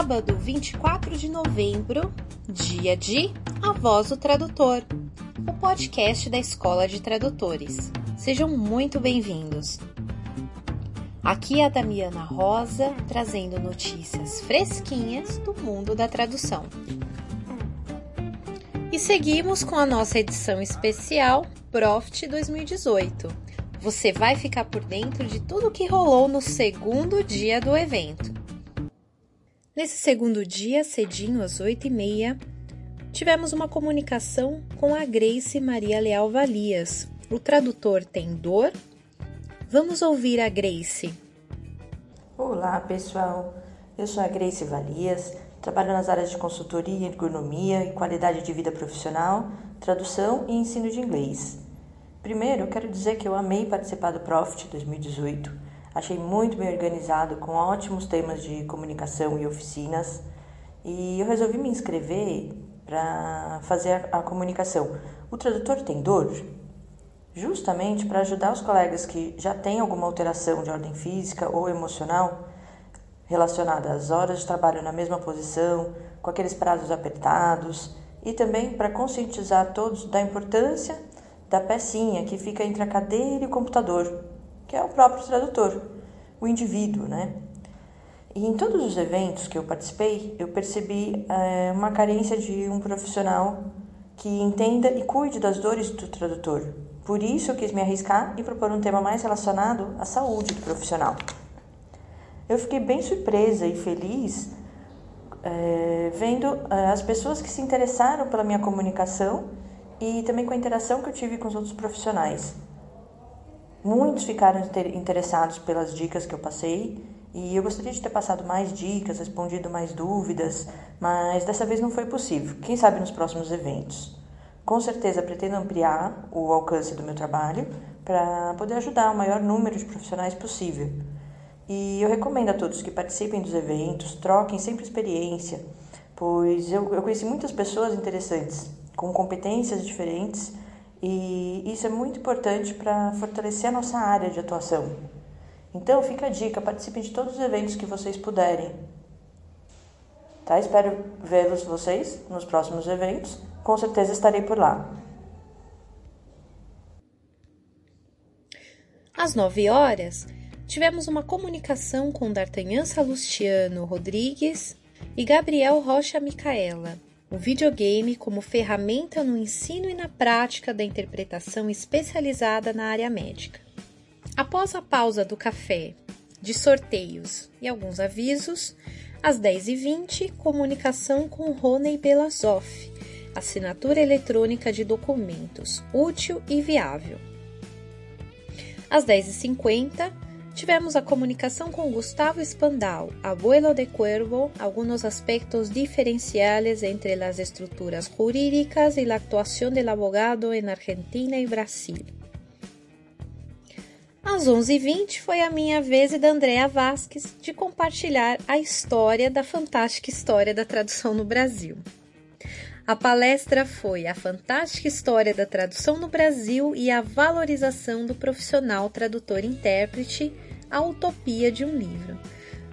Sábado, 24 de novembro, dia de A Voz do Tradutor, o podcast da Escola de Tradutores. Sejam muito bem-vindos. Aqui é a Damiana Rosa, trazendo notícias fresquinhas do mundo da tradução. E seguimos com a nossa edição especial Profit 2018. Você vai ficar por dentro de tudo o que rolou no segundo dia do evento. Nesse segundo dia, cedinho às oito e meia, tivemos uma comunicação com a Grace Maria Leal Valias. O tradutor tem dor? Vamos ouvir a Grace. Olá, pessoal. Eu sou a Grace Valias, trabalho nas áreas de consultoria, ergonomia e qualidade de vida profissional, tradução e ensino de inglês. Primeiro, quero dizer que eu amei participar do Profit 2018 Achei muito bem organizado, com ótimos temas de comunicação e oficinas. E eu resolvi me inscrever para fazer a, comunicação. O tradutor tem dor? Justamente para ajudar os colegas que já têm alguma alteração de ordem física ou emocional relacionada às horas de trabalho na mesma posição, com aqueles prazos apertados, e também para conscientizar todos da importância da pecinha que fica entre a cadeira e o computador, que é o próprio tradutor, o indivíduo, né? E em todos os eventos que eu participei, eu percebi é, uma carência de um profissional que entenda e cuide das dores do tradutor. Por isso eu quis me arriscar e propor um tema mais relacionado à saúde do profissional. Eu fiquei bem surpresa e feliz é, vendo é, as pessoas que se interessaram pela minha comunicação e também com a interação que eu tive com os outros profissionais. Muitos ficaram interessados pelas dicas que eu passei e eu gostaria de ter passado mais dicas, respondido mais dúvidas, mas dessa vez não foi possível. Quem sabe nos próximos eventos. Com certeza pretendo ampliar o alcance do meu trabalho para poder ajudar o maior número de profissionais possível. E eu recomendo a todos que participem dos eventos, troquem sempre experiência, pois eu, eu conheci muitas pessoas interessantes, com competências diferentes e isso é muito importante para fortalecer a nossa área de atuação. Então, fica a dica, participem de todos os eventos que vocês puderem. Tá? Espero vê-los vocês nos próximos eventos. Com certeza estarei por lá. Às 9 horas, tivemos uma comunicação com D'Artagnan Salustiano Rodrigues e Gabriel Rocha Micaela o videogame como ferramenta no ensino e na prática da interpretação especializada na área médica. Após a pausa do café, de sorteios e alguns avisos, às 10h20, comunicação com Rony Belazoff, assinatura eletrônica de documentos, útil e viável. Às 10h50, Tivemos a comunicação com Gustavo Spandau, abuelo de Cuervo, algunos aspectos diferenciales entre las estructuras jurídicas y la actuación del abogado en Argentina e Brasil. Às 11h20 foi a minha vez e da Andrea Vasques de compartilhar a história da fantástica história da tradução no Brasil. A palestra foi A Fantástica História da Tradução no Brasil e a Valorização do Profissional Tradutor-Intérprete, a Utopia de um Livro.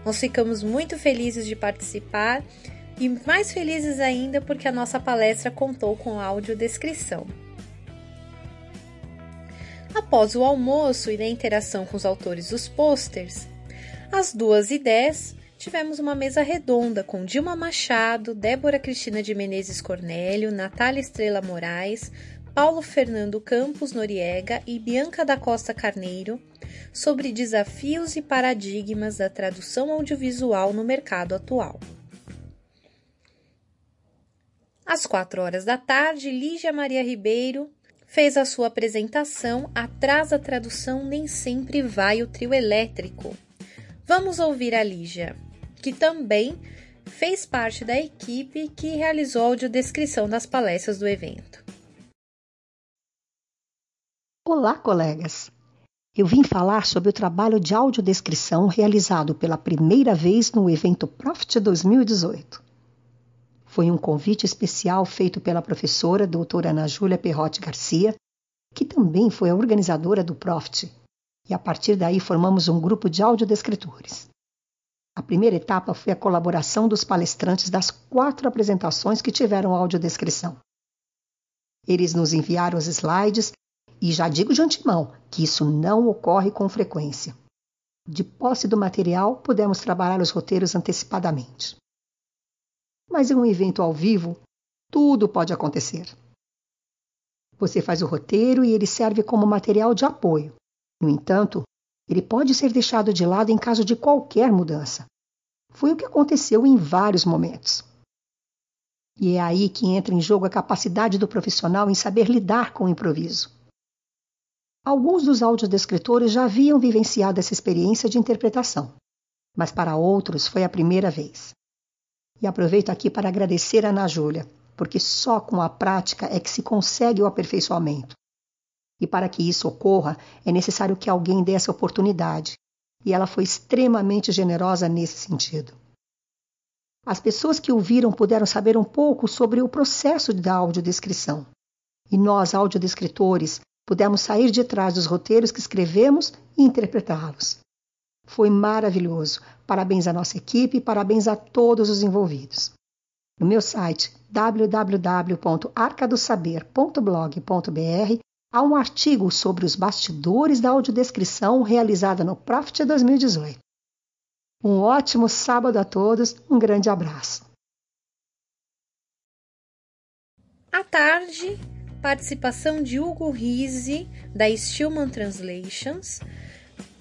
Nós ficamos muito felizes de participar e mais felizes ainda porque a nossa palestra contou com audiodescrição. Após o almoço e da interação com os autores dos pôsteres, às 2h10, tivemos uma mesa redonda com Dilma Machado, Débora Cristina de Menezes Cornélio, Natália Estrela Moraes, Paulo Fernando Campos Noriega e Bianca da Costa Carneiro sobre desafios e paradigmas da tradução audiovisual no mercado atual. Às quatro horas da tarde, Lígia Maria Ribeiro fez a sua apresentação Atrás da Tradução Nem Sempre Vai o Trio Elétrico. Vamos ouvir a Lígia que também fez parte da equipe que realizou a audiodescrição das palestras do evento. Olá, colegas! Eu vim falar sobre o trabalho de audiodescrição realizado pela primeira vez no evento Profit 2018. Foi um convite especial feito pela professora doutora Ana Júlia Perrotti Garcia, que também foi a organizadora do Profit, e a partir daí formamos um grupo de audiodescritores. A primeira etapa foi a colaboração dos palestrantes das quatro apresentações que tiveram audiodescrição. Eles nos enviaram os slides e já digo de antemão que isso não ocorre com frequência. De posse do material, pudemos trabalhar os roteiros antecipadamente. Mas em um evento ao vivo, tudo pode acontecer. Você faz o roteiro e ele serve como material de apoio. No entanto, ele pode ser deixado de lado em caso de qualquer mudança. Foi o que aconteceu em vários momentos. E é aí que entra em jogo a capacidade do profissional em saber lidar com o improviso. Alguns dos audiodescritores já haviam vivenciado essa experiência de interpretação, mas para outros foi a primeira vez. E aproveito aqui para agradecer a Ana Júlia, porque só com a prática é que se consegue o aperfeiçoamento. E para que isso ocorra, é necessário que alguém dê essa oportunidade. E ela foi extremamente generosa nesse sentido. As pessoas que ouviram puderam saber um pouco sobre o processo da audiodescrição. E nós, audiodescritores, pudemos sair de trás dos roteiros que escrevemos e interpretá-los. Foi maravilhoso. Parabéns à nossa equipe e parabéns a todos os envolvidos. No meu site www.arcadosaber.blog.br há um artigo sobre os bastidores da audiodescrição realizada no Profit 2018. Um ótimo sábado a todos, um grande abraço. À tarde, participação de Hugo Rizzi, da Stillman Translations,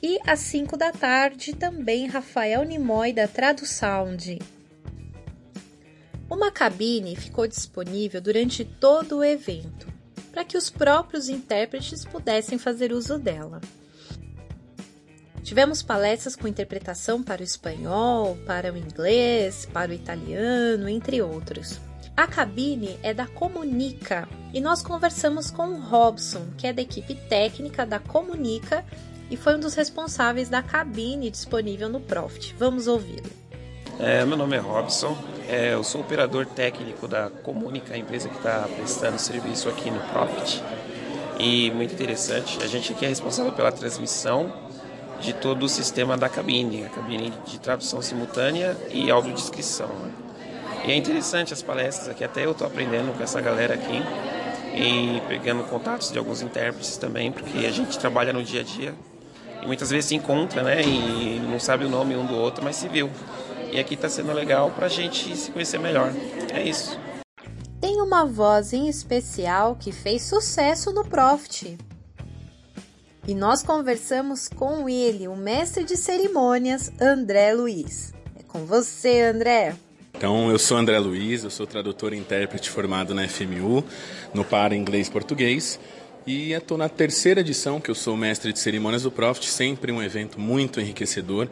e às 5 da tarde também Rafael Nimoy, da Tradusound. Uma cabine ficou disponível durante todo o evento para que os próprios intérpretes pudessem fazer uso dela. Tivemos palestras com interpretação para o espanhol, para o inglês, para o italiano, entre outros. A cabine é da Comunica e nós conversamos com o Robson, que é da equipe técnica da Comunica e foi um dos responsáveis da cabine disponível no Profit. Vamos ouvi-lo. É, meu nome é Robson, é, eu sou operador técnico da Comunica, a empresa que está prestando serviço aqui no Profit. E muito interessante, a gente aqui é responsável pela transmissão de todo o sistema da cabine, a cabine de tradução simultânea e audiodescrição. Né? E é interessante as palestras aqui, até eu estou aprendendo com essa galera aqui e pegando contatos de alguns intérpretes também, porque a gente trabalha no dia a dia e muitas vezes se encontra, né, e não sabe o nome um do outro, mas se viu. E aqui está sendo legal para a gente se conhecer melhor. É isso. Tem uma voz em especial que fez sucesso no Profit. E nós conversamos com ele, o mestre de cerimônias, André Luiz. É com você, André. Então, eu sou André Luiz, eu sou tradutor e intérprete formado na FMU, no par inglês-português. E estou na terceira edição, que eu sou mestre de cerimônias do Profit, sempre um evento muito enriquecedor,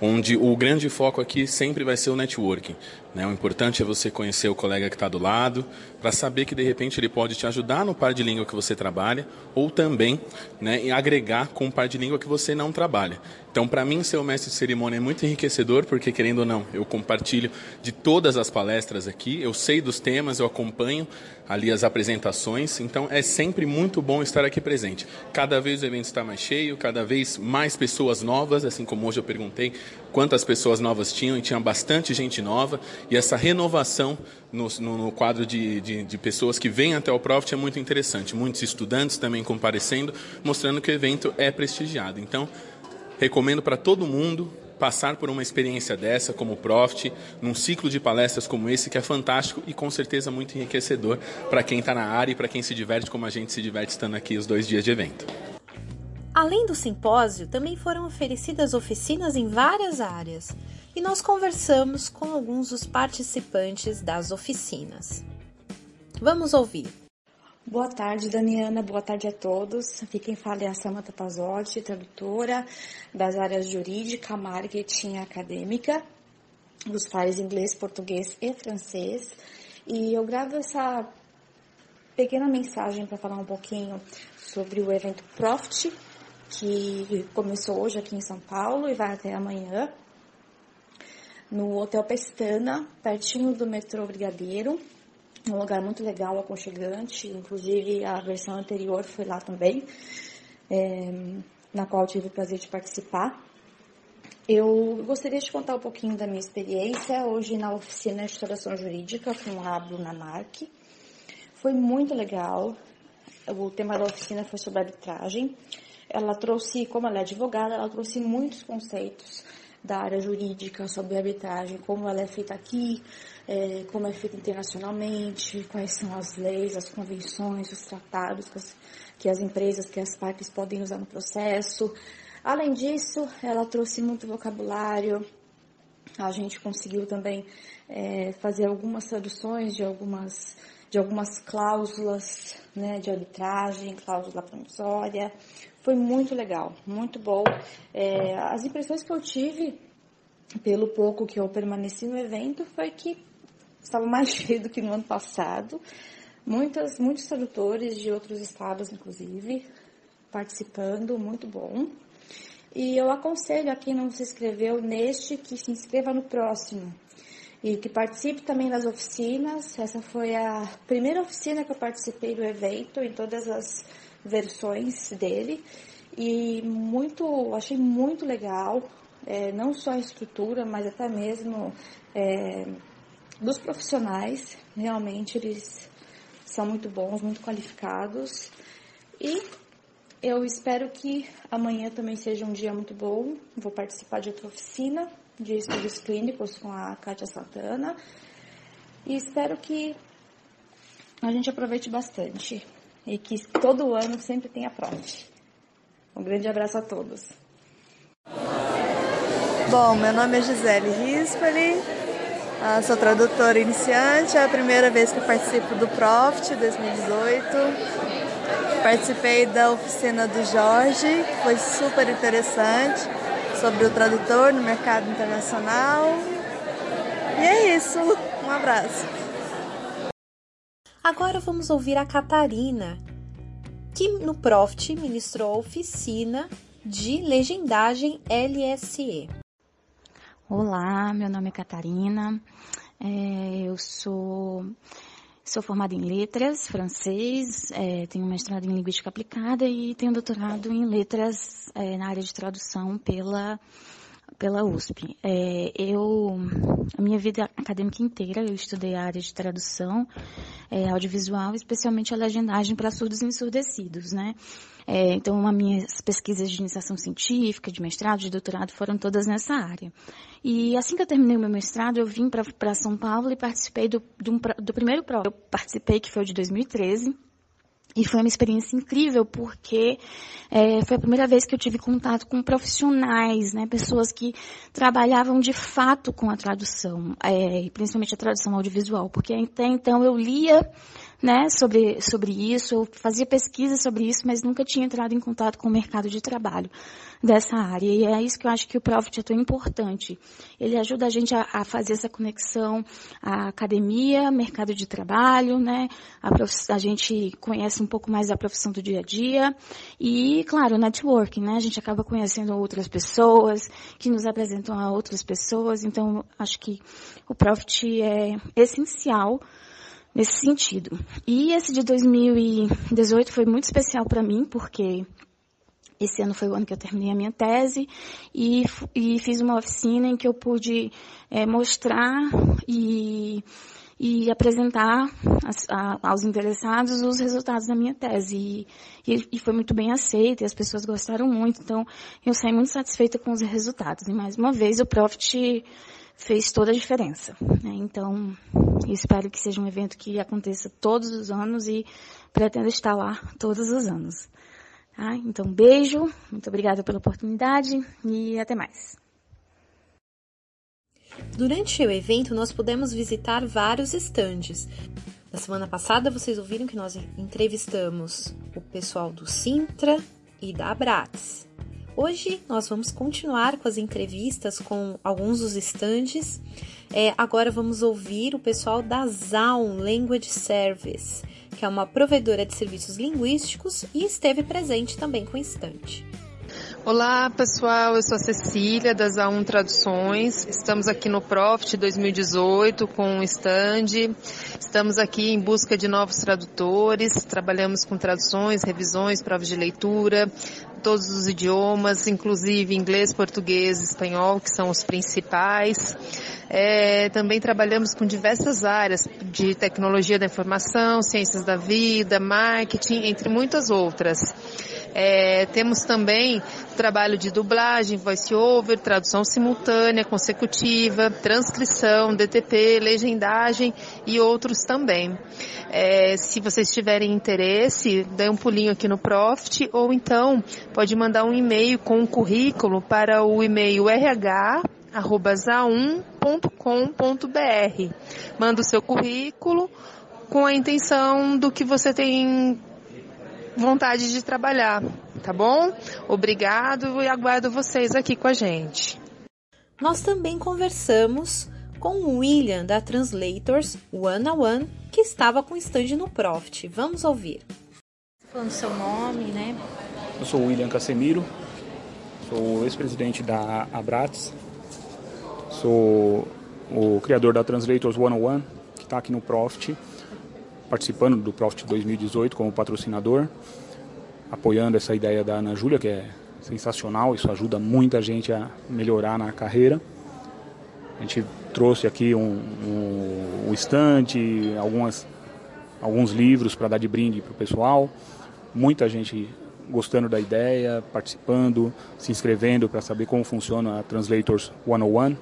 onde o grande foco aqui sempre vai ser o networking. Né? O importante é você conhecer o colega que está do lado, para saber que de repente ele pode te ajudar no par de língua que você trabalha, ou também né, agregar com o par de língua que você não trabalha. Então, para mim, ser o mestre de cerimônia é muito enriquecedor, porque, querendo ou não, eu compartilho de todas as palestras aqui, eu sei dos temas, eu acompanho ali as apresentações, então é sempre muito bom estar aqui presente. Cada vez o evento está mais cheio, cada vez mais pessoas novas, assim como hoje eu perguntei quantas pessoas novas tinham, e tinha bastante gente nova, e essa renovação no, no, no quadro de, de, de, pessoas que vêm até o Profit é muito interessante. Muitos estudantes também comparecendo, mostrando que o evento é prestigiado. Então, Recomendo para todo mundo passar por uma experiência dessa como Profit, num ciclo de palestras como esse que é fantástico e com certeza muito enriquecedor para quem está na área e para quem se diverte como a gente se diverte estando aqui os dois dias de evento. Além do simpósio, também foram oferecidas oficinas em várias áreas e nós conversamos com alguns dos participantes das oficinas. Vamos ouvir. Boa tarde, Daniana. Boa tarde a todos. Aqui quem fala é a Samanta Pazotti, tradutora das áreas jurídica, marketing e acadêmica, dos pares inglês, português e francês. E eu gravo essa pequena mensagem para falar um pouquinho sobre o evento Profit, que começou hoje aqui em São Paulo e vai até amanhã, no Hotel Pestana, pertinho do metrô Brigadeiro um lugar muito legal, aconchegante. Inclusive, a versão anterior foi lá também, é, na qual tive o prazer de participar. Eu gostaria de contar um pouquinho da minha experiência hoje na oficina de tradução jurídica com a Bruna Marque. Foi muito legal. O tema da oficina foi sobre arbitragem. Ela trouxe, como ela é advogada, ela trouxe muitos conceitos da área jurídica sobre arbitragem, como ela é feita aqui, é, como é feita internacionalmente, quais são as leis, as convenções, os tratados que as, que as empresas, que as partes podem usar no processo. Além disso, ela trouxe muito vocabulário. A gente conseguiu também é, fazer algumas traduções de algumas de algumas cláusulas né, de arbitragem, cláusula promissória. Foi muito legal, muito bom. É, as impressões que eu tive, pelo pouco que eu permaneci no evento, foi que estava mais cheio do que no ano passado. Muitas, muitos tradutores de outros estados, inclusive, participando, muito bom. E eu aconselho a quem não se inscreveu neste que se inscreva no próximo e que participe também das oficinas. Essa foi a primeira oficina que eu participei do evento em todas as versões dele e muito, achei muito legal, é, não só a estrutura, mas até mesmo é, dos profissionais. Realmente eles são muito bons, muito qualificados e eu espero que amanhã também seja um dia muito bom. Vou participar de outra oficina de estudos clínicos com a Kátia Santana. E espero que a gente aproveite bastante e que todo ano sempre tenha prova. Um grande abraço a todos. Bom, meu nome é Gisele Rispoli, ah, sou tradutora iniciante, é a primeira vez que participo do Profit 2018. Participei da oficina do Jorge, foi super interessante sobre o tradutor no mercado internacional. E é isso. Um abraço. Agora vamos ouvir a Catarina, que no Profit ministrou a oficina de legendagem LSE. Olá, meu nome é Catarina. É, eu sou Sou formada em letras, francês, é, tenho mestrado em linguística aplicada e tenho doutorado em letras é, na área de tradução pela pela USP. É, eu, a minha vida acadêmica inteira, eu estudei a área de tradução é, audiovisual, especialmente a legendagem para surdos e ensurdecidos, né? É, então, as minhas pesquisas de iniciação científica, de mestrado, de doutorado, foram todas nessa área. E assim que eu terminei o meu mestrado, eu vim para São Paulo e participei do, do, do primeiro prova. Eu participei, que foi o de 2013, e foi uma experiência incrível porque é, foi a primeira vez que eu tive contato com profissionais, né, pessoas que trabalhavam de fato com a tradução, é, principalmente a tradução audiovisual, porque até então eu lia né, sobre, sobre isso, eu fazia pesquisa sobre isso, mas nunca tinha entrado em contato com o mercado de trabalho dessa área. E é isso que eu acho que o Profit é tão importante. Ele ajuda a gente a, a fazer essa conexão à academia, mercado de trabalho, né, a, a, gente conhece um pouco mais da profissão do dia a dia e, claro, networking, né, a gente acaba conhecendo outras pessoas que nos apresentam a outras pessoas, então acho que o Profit é essencial nesse sentido. E esse de 2018 foi muito especial para mim, porque esse ano foi o ano que eu terminei a minha tese e, e fiz uma oficina em que eu pude é, mostrar e, e apresentar as, a, aos interessados os resultados da minha tese. E, e, foi muito bem aceito e as pessoas gostaram muito. Então, eu saí muito satisfeita com os resultados. E mais uma vez, o Profit fez toda a diferença. Né? Então, espero que seja um evento que aconteça todos os anos e pretendo estar lá todos os anos. Tá? Então, beijo, muito obrigada pela oportunidade e até mais. Durante o evento, nós pudemos visitar vários estandes. Na semana passada, vocês ouviram que nós entrevistamos o pessoal do Sintra e da Abrates. Hoje nós vamos continuar com as entrevistas com alguns dos estandes. É, agora vamos ouvir o pessoal da Zaun Language Service, que é uma provedora de serviços linguísticos e esteve presente também com o estande. Olá pessoal, eu sou a Cecília das A1 Traduções. Estamos aqui no Profit 2018 com um stand. Estamos aqui em busca de novos tradutores. Trabalhamos com traduções, revisões, provas de leitura, todos os idiomas, inclusive inglês, português, espanhol, que são os principais. É, também trabalhamos com diversas áreas de tecnologia da informação, ciências da vida, marketing, entre muitas outras. É, temos também trabalho de dublagem, voice-over, tradução simultânea, consecutiva, transcrição, DTP, legendagem e outros também. É, se vocês tiverem interesse, dê um pulinho aqui no Profit ou então pode mandar um e-mail com um currículo para o e-mail rh@za1.com.br. Manda o seu currículo com a intenção do que você tem vontade de trabalhar, tá bom? Obrigado e aguardo vocês aqui com a gente. Nós também conversamos com o William da Translators One on One, que estava com stand no Profit. Vamos ouvir. Falando seu nome, né? Eu sou o William Casemiro, sou ex-presidente da Abrats, sou o criador da Translators One on One, que está aqui no Profit participando do Profit 2018 como patrocinador, apoiando essa ideia da Ana Júlia, que é sensacional, isso ajuda muita gente a melhorar na carreira. A gente trouxe aqui um, um, um estante, algumas, alguns livros para dar de brinde para o pessoal. Muita gente gostando da ideia, participando, se inscrevendo para saber como funciona a Translators 101,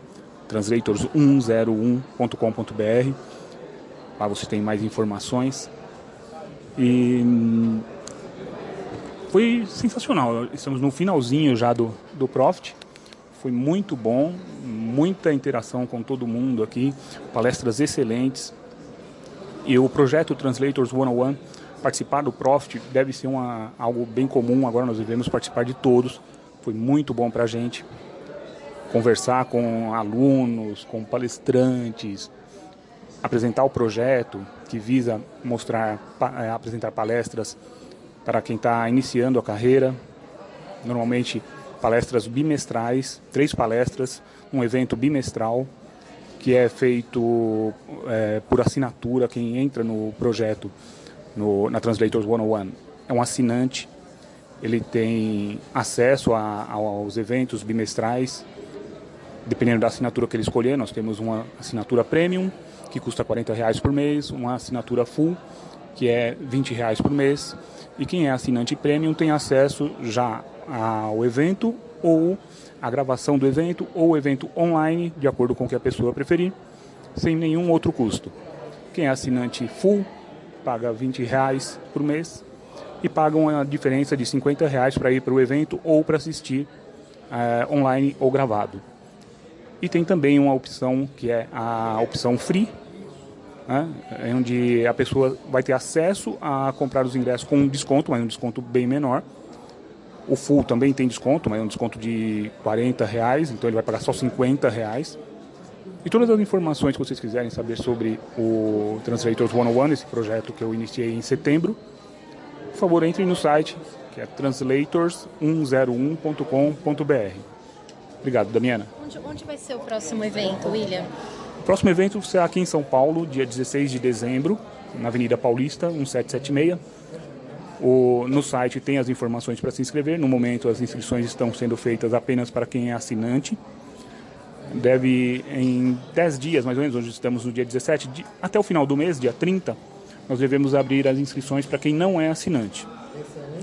translators101.com.br Lá você tem mais informações. E foi sensacional. Estamos no finalzinho já do, do Profit. Foi muito bom, muita interação com todo mundo aqui, palestras excelentes. E o projeto Translators 101, participar do Profit deve ser uma, algo bem comum. Agora nós devemos participar de todos. Foi muito bom para a gente conversar com alunos, com palestrantes, apresentar o projeto que visa mostrar, é, apresentar palestras para quem está iniciando a carreira. Normalmente palestras bimestrais, três palestras, um evento bimestral que é feito é, por assinatura. Quem entra no projeto no, na Translators 101 é um assinante. Ele tem acesso a, aos eventos bimestrais. Dependendo da assinatura que ele escolher, nós temos uma assinatura premium, que custa 40 reais por mês, uma assinatura full, que é 20 reais por mês, e quem é assinante premium tem acesso já ao evento ou a gravação do evento ou evento online, de acordo com o que a pessoa preferir, sem nenhum outro custo. Quem é assinante full paga 20 reais por mês e paga uma diferença de 50 reais para ir para o evento ou para assistir é, online ou gravado. E tem também uma opção que é a opção free, né, é onde a pessoa vai ter acesso a comprar os ingressos com um desconto, mas um desconto bem menor. O full também tem desconto, mas é um desconto de 40 reais, então ele vai pagar só 50 reais. E todas as informações que vocês quiserem saber sobre o Translators 101, esse projeto que eu iniciei em setembro, por favor entrem no site, que é translators101.com.br. Obrigado, Damiana. Onde, onde vai ser o próximo evento, William? O próximo evento será aqui em São Paulo, dia 16 de dezembro, na Avenida Paulista, 1776. O, no site tem as informações para se inscrever. No momento, as inscrições estão sendo feitas apenas para quem é assinante. Deve, em 10 dias, mais ou menos, hoje estamos no dia 17, de, até o final do mês, dia 30, nós devemos abrir as inscrições para quem não é assinante.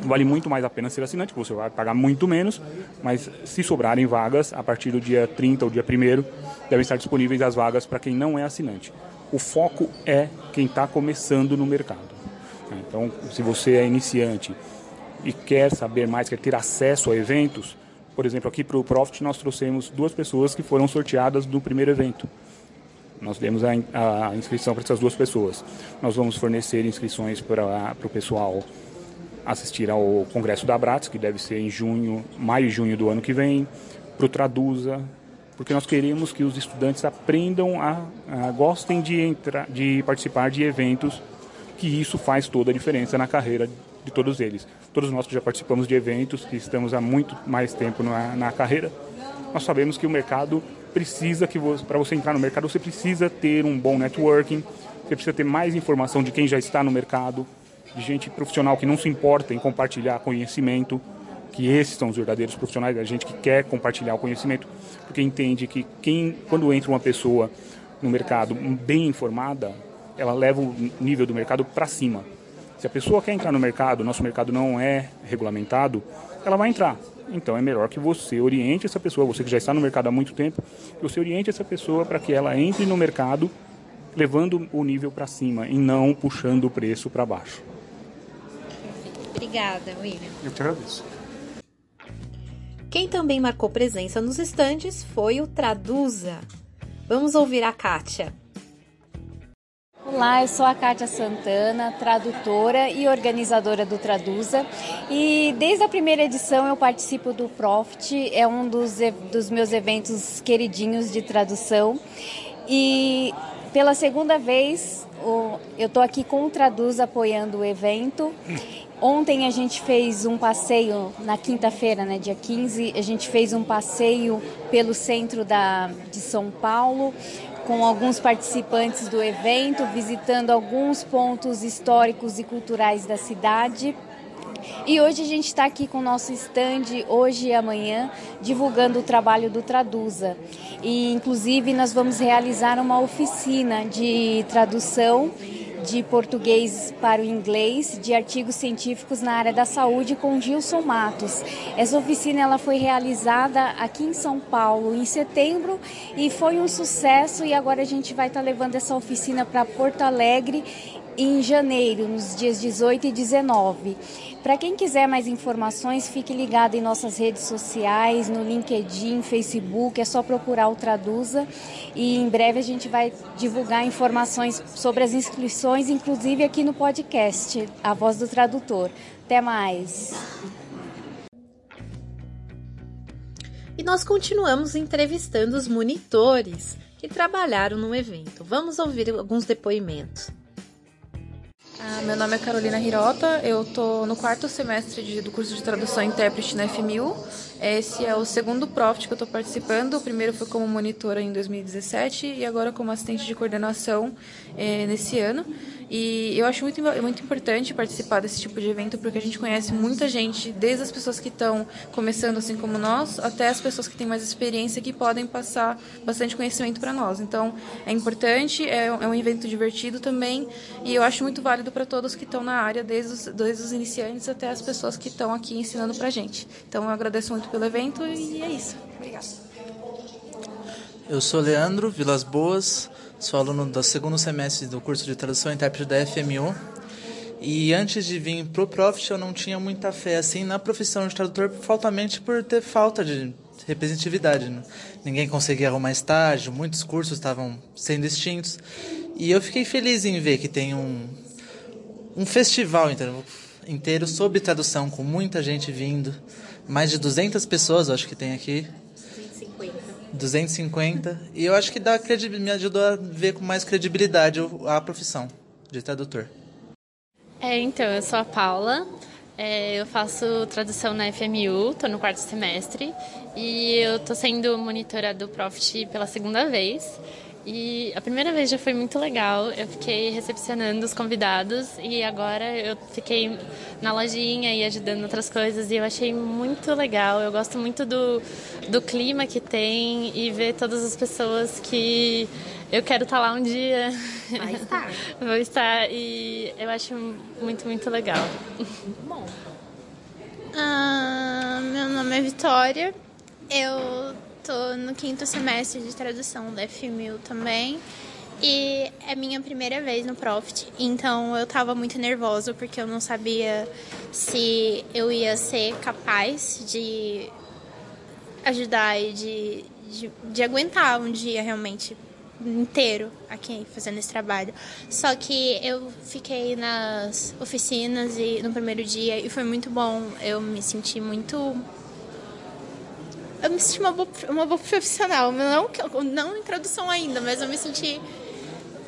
Vale muito mais a pena ser assinante, você vai pagar muito menos, mas se sobrarem vagas, a partir do dia 30 ou dia 1 devem estar disponíveis as vagas para quem não é assinante. O foco é quem está começando no mercado. Então, se você é iniciante e quer saber mais, quer ter acesso a eventos, por exemplo, aqui para o Profit nós trouxemos duas pessoas que foram sorteadas no primeiro evento. Nós demos a inscrição para essas duas pessoas. Nós vamos fornecer inscrições para o pessoal assistir ao Congresso da Abrats, que deve ser em junho, maio e junho do ano que vem, para o Traduza, porque nós queremos que os estudantes aprendam a, a gostem de, entrar, de participar de eventos, que isso faz toda a diferença na carreira de todos eles. todos nós que já participamos de eventos, que estamos há muito mais tempo na, na carreira, nós sabemos que o mercado precisa que para você entrar no mercado você precisa ter um bom networking, você precisa ter mais informação de quem já está no mercado, de gente profissional que não se importa em compartilhar conhecimento, que esses são os verdadeiros profissionais, a gente que quer compartilhar o conhecimento, porque entende que quem, quando entra uma pessoa no mercado bem informada, ela leva o nível do mercado para cima. Se a pessoa quer entrar no mercado, nosso mercado não é regulamentado, ela vai entrar. Então é melhor que você oriente essa pessoa, você que já está no mercado há muito tempo, que você oriente essa pessoa para que ela entre no mercado levando o nível para cima e não puxando o preço para baixo. Obrigada, William. Eu te agradeço. Quem também marcou presença nos estandes foi o Traduza. Vamos ouvir a Kátia. Olá, eu sou a Kátia Santana, tradutora e organizadora do Traduza. E desde a primeira edição eu participo do Profit, é um dos, dos meus eventos queridinhos de tradução. E pela segunda vez eu estou aqui com o Traduz apoiando o evento. Ontem a gente fez um passeio, na quinta-feira, né, dia 15, a gente fez um passeio pelo centro da, de São Paulo, com alguns participantes do evento, visitando alguns pontos históricos e culturais da cidade. E hoje a gente está aqui com o nosso stand, hoje e amanhã, divulgando o trabalho do Traduza. E inclusive nós vamos realizar uma oficina de tradução de português para o inglês de artigos científicos na área da saúde com Gilson Matos. Essa oficina ela foi realizada aqui em São Paulo em setembro e foi um sucesso e agora a gente vai estar tá levando essa oficina para Porto Alegre em janeiro, nos dias 18 e 19. Para quem quiser mais informações, fique ligado em nossas redes sociais, no LinkedIn, Facebook, é só procurar o Traduza e em breve a gente vai divulgar informações sobre as inscrições, inclusive aqui no podcast, A Voz do Tradutor. Até mais! E nós continuamos entrevistando os monitores que trabalharam no evento. Vamos ouvir alguns depoimentos. Ah, meu nome é Carolina Hirota, eu estou no quarto semestre de, do curso de tradução e intérprete na FMU. Esse é o segundo Profit que eu estou participando. O primeiro foi como monitora em 2017 e agora como assistente de coordenação eh, nesse ano. E eu acho muito, muito importante participar desse tipo de evento porque a gente conhece muita gente, desde as pessoas que estão começando assim como nós, até as pessoas que têm mais experiência que podem passar bastante conhecimento para nós. Então é importante, é, é, um evento divertido também e eu acho muito válido para todos que estão na área, desde os, desde os iniciantes até as pessoas que estão aqui ensinando para a gente. Então eu agradeço muito pelo evento e é isso. Obrigada. Eu sou Leandro Vilas Boas, Sou aluno do segundo semestre do curso de tradução e intérprete da FMU. E antes de vir pro Profit, eu não tinha muita fé assim na profissão de tradutor, faltamente por ter falta de representatividade. Né? Ninguém conseguia arrumar estágio, muitos cursos estavam sendo extintos. E eu fiquei feliz em ver que tem um, um festival inteiro, inteiro sobre tradução, com muita gente vindo. Mais de 200 pessoas, acho que tem aqui. 250. E eu acho que dá me ajudou a ver com mais credibilidade a profissão de tradutor. É, então, eu sou a Paula. É, eu faço tradução na FMU, estou no quarto semestre e eu estou sendo monitora do Profit pela segunda vez. E a primeira vez já foi muito legal. Eu fiquei recepcionando os convidados e agora eu fiquei na lojinha e ajudando outras coisas e eu achei muito legal. Eu gosto muito do, do clima que tem e ver todas as pessoas que eu quero estar lá um dia. Vai estar. Vou estar e eu acho muito, muito legal. Bom. Ah, meu nome é Vitória. Eu tô no quinto semestre de tradução da FMU também. E é minha primeira vez no Profit, então eu tava muito nervosa porque eu não sabia se eu ia ser capaz de ajudar e de, de, de aguentar um dia realmente inteiro aqui fazendo esse trabalho. Só que eu fiquei nas oficinas e no primeiro dia e foi muito bom. Eu me senti muito eu me senti uma boa, uma boa profissional. Não, não em tradução ainda, mas eu me senti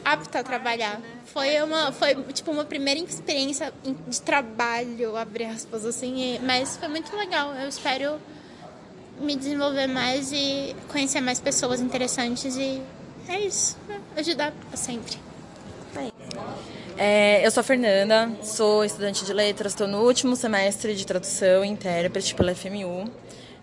apta a trabalhar. Foi uma, foi, tipo, uma primeira experiência de trabalho, abre aspas, assim, mas foi muito legal. Eu espero me desenvolver mais e conhecer mais pessoas interessantes e é isso. Ajudar sempre. É, eu sou a Fernanda, sou estudante de letras, estou no último semestre de tradução e intérprete pela FMU.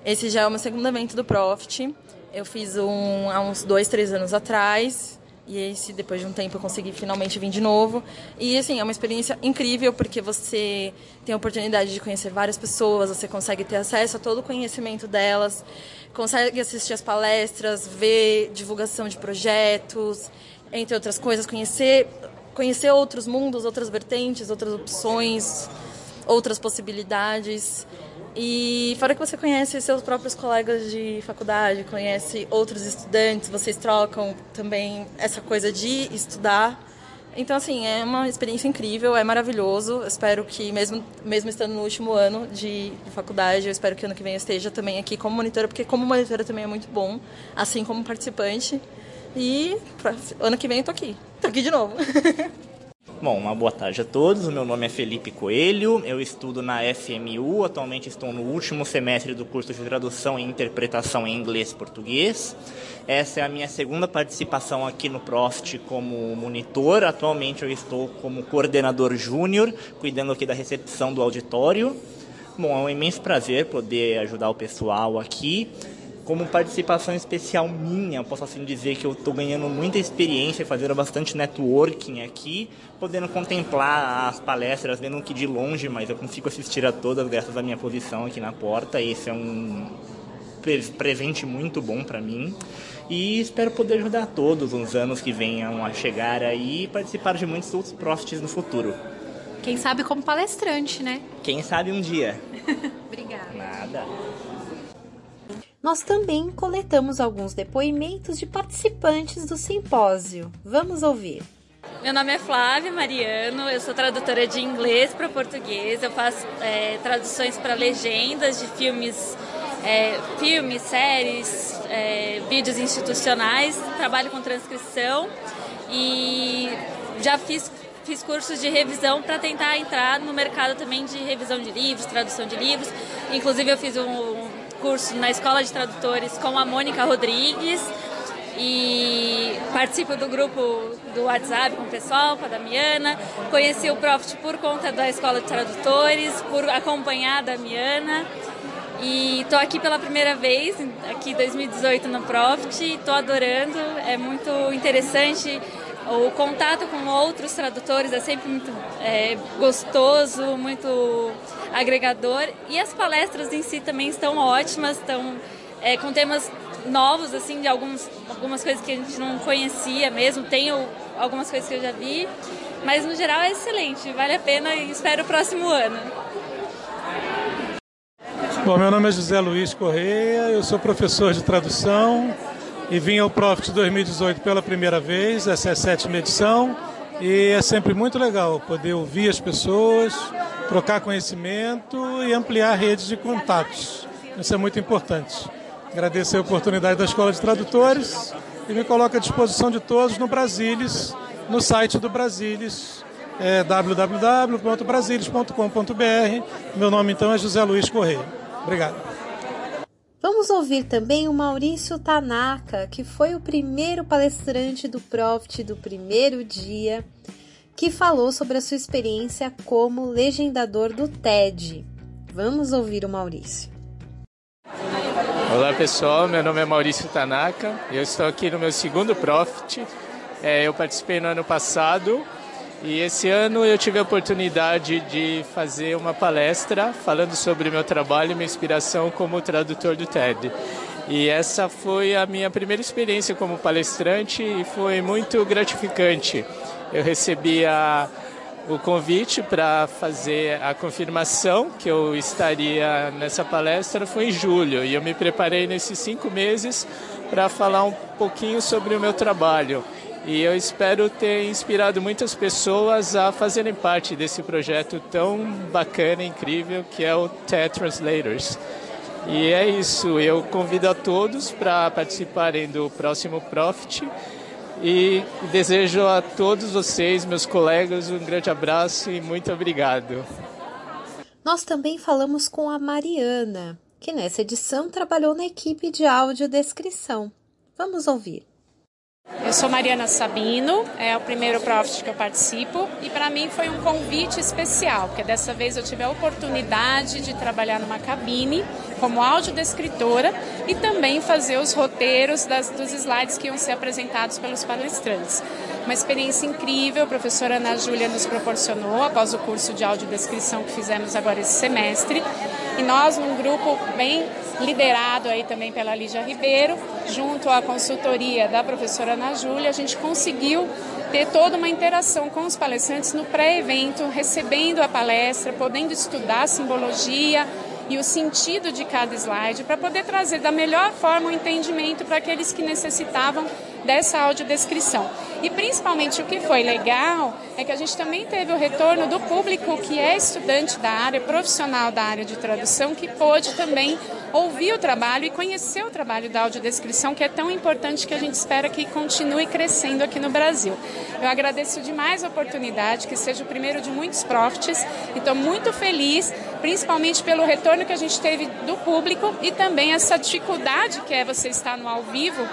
Esse já é o meu segundo evento do Profit. Eu fiz um há uns dois, três anos atrás. E esse, depois de um tempo, eu consegui finalmente vir de novo. E, assim, é uma experiência incrível, porque você tem a oportunidade de conhecer várias pessoas, você consegue ter acesso a todo o conhecimento delas, consegue assistir as palestras, ver divulgação de projetos, entre outras coisas, conhecer, conhecer outros mundos, outras vertentes, outras opções, outras possibilidades. E fora que você conhece seus próprios colegas de faculdade, conhece outros estudantes, vocês trocam também essa coisa de estudar. Então, assim, é uma experiência incrível, é maravilhoso. Espero que, mesmo, mesmo estando no último ano de, de faculdade, eu espero que ano que vem eu esteja também aqui como monitora, porque como monitora também é muito bom, assim como participante. E pra, ano que vem eu tô aqui. Tô aqui de novo. Bom, uma boa tarde a todos. Meu nome é Felipe Coelho. Eu estudo na FMU. Atualmente estou no último semestre do curso de tradução e interpretação em inglês e português. Essa é a minha segunda participação aqui no Profit como monitor. Atualmente eu estou como coordenador júnior, cuidando aqui da recepção do auditório. Bom, é um imenso prazer poder ajudar o pessoal aqui como participação especial minha, posso assim dizer que eu estou ganhando muita experiência, fazendo bastante networking aqui, podendo contemplar as palestras, vendo que de longe, mas eu consigo assistir a todas graças à minha posição aqui na porta. Esse é um presente muito bom para mim e espero poder ajudar todos nos anos que venham a chegar aí e participar de muitos outros profits no futuro. Quem sabe como palestrante, né? Quem sabe um dia. Obrigada. Nada nós também coletamos alguns depoimentos de participantes do simpósio. Vamos ouvir. Meu nome é Flávia Mariano, eu sou tradutora de inglês para português, eu faço é, traduções para legendas de filmes, é, filmes, séries, é, vídeos institucionais, trabalho com transcrição e já fiz, fiz cursos de revisão para tentar entrar no mercado também de revisão de livros, tradução de livros. Inclusive eu fiz um, curso na Escola de Tradutores com a Mônica Rodrigues e participo do grupo do WhatsApp com o pessoal, com a Damiana. Conheci o Profit por conta da Escola de Tradutores, por acompanhar a Damiana. E estou aqui pela primeira vez, aqui 2018 no Profit, estou adorando, é muito interessante o contato com outros tradutores é sempre muito é, gostoso, muito agregador. E as palestras em si também estão ótimas, estão é, com temas novos, assim, de alguns, algumas coisas que a gente não conhecia mesmo. Tenho algumas coisas que eu já vi, mas no geral é excelente, vale a pena e espero o próximo ano. Bom, meu nome é José Luiz Correia, eu sou professor de tradução e vim ao Profit 2018 pela primeira vez, essa é a sétima edição, e é sempre muito legal poder ouvir as pessoas, trocar conhecimento e ampliar redes de contatos. Isso é muito importante. Agradeço a oportunidade da Escola de Tradutores e me coloco à disposição de todos no Brasilis, no site do Brasilis, é www.brasilis.com.br. Meu nome então é José Luiz Correia. Obrigado. Vamos ouvir também o Maurício Tanaka, que foi o primeiro palestrante do Profit do primeiro dia, que falou sobre a sua experiência como legendador do TED. Vamos ouvir o Maurício. Olá pessoal, meu nome é Maurício Tanaka, eu estou aqui no meu segundo Profit. É, eu participei no ano passado e esse ano eu tive a oportunidade de fazer uma palestra falando sobre meu trabalho e minha inspiração como tradutor do TED. E essa foi a minha primeira experiência como palestrante e foi muito gratificante. Eu recebi a, o convite para fazer a confirmação que eu estaria nessa palestra foi em julho e eu me preparei nesses cinco meses para falar um pouquinho sobre o meu trabalho. E eu espero ter inspirado muitas pessoas a fazerem parte desse projeto tão bacana e incrível que é o TED Translators. E é isso, eu convido a todos para participarem do próximo Profit E desejo a todos vocês, meus colegas, um grande abraço e muito obrigado. Nós também falamos com a Mariana, que nessa edição trabalhou na equipe de audiodescrição. Vamos ouvir. Eu sou Mariana Sabino, é o primeiro Profit que eu participo e para mim foi um convite especial, porque dessa vez eu tive a oportunidade de trabalhar numa cabine como audiodescritora e também fazer os roteiros das, dos slides que iam ser apresentados pelos palestrantes. Uma experiência incrível, a professora Ana Júlia nos proporcionou após o curso de audiodescrição que fizemos agora esse semestre. E nós, num grupo bem liderado aí também pela Lígia Ribeiro, junto à consultoria da professora Ana Júlia, a gente conseguiu ter toda uma interação com os palestrantes no pré-evento, recebendo a palestra, podendo estudar simbologia e o sentido de cada slide para poder trazer da melhor forma o entendimento para aqueles que necessitavam dessa audiodescrição. E principalmente o que foi legal é que a gente também teve o retorno do público que é estudante da área, profissional da área de tradução, que pôde também ouvir o trabalho e conhecer o trabalho da audiodescrição, que é tão importante que a gente espera que continue crescendo aqui no Brasil. Eu agradeço demais a oportunidade, que seja o primeiro de muitos profits, e estou muito feliz, principalmente pelo retorno que a gente teve do público e também essa dificuldade que é você estar no ao vivo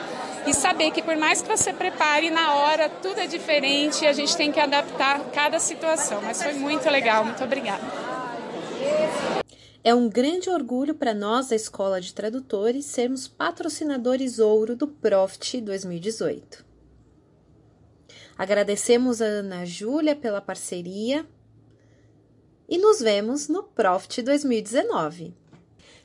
e saber que por mais que você prepare na hora, tudo é diferente e a gente tem que adaptar cada situação. Mas foi muito legal, muito obrigada. É um grande orgulho para nós da Escola de Tradutores sermos patrocinadores ouro do Profit 2018. Agradecemos a Ana Júlia pela parceria e nos vemos no Profit 2019.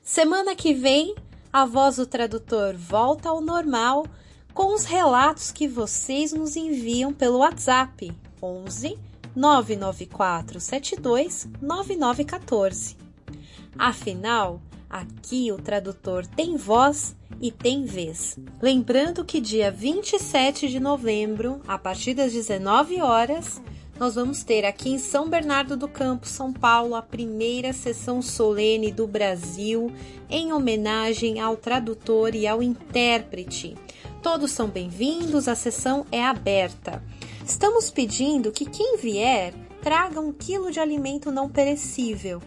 Semana que vem, a voz do tradutor volta ao normal com os relatos que vocês nos enviam pelo WhatsApp 11 994 72 9914. Afinal, aqui o tradutor tem voz e tem vez. Lembrando que dia 27 de novembro, a partir das 19 horas, nós vamos ter aqui em São Bernardo do Campo, São Paulo, a primeira sessão solene do Brasil em homenagem ao tradutor e ao intérprete. Todos são bem-vindos, a sessão é aberta. Estamos pedindo que quem vier traga um quilo de alimento não perecível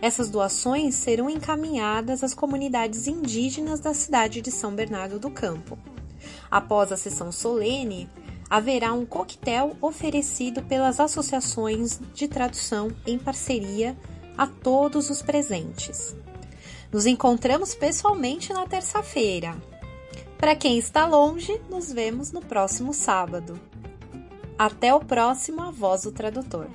essas doações serão encaminhadas às comunidades indígenas da cidade de São Bernardo do Campo. Após a sessão solene, haverá um coquetel oferecido pelas associações de tradução em parceria a todos os presentes. Nos encontramos pessoalmente na terça-feira. Para quem está longe, nos vemos no próximo sábado. Até o próximo A Voz do Tradutor.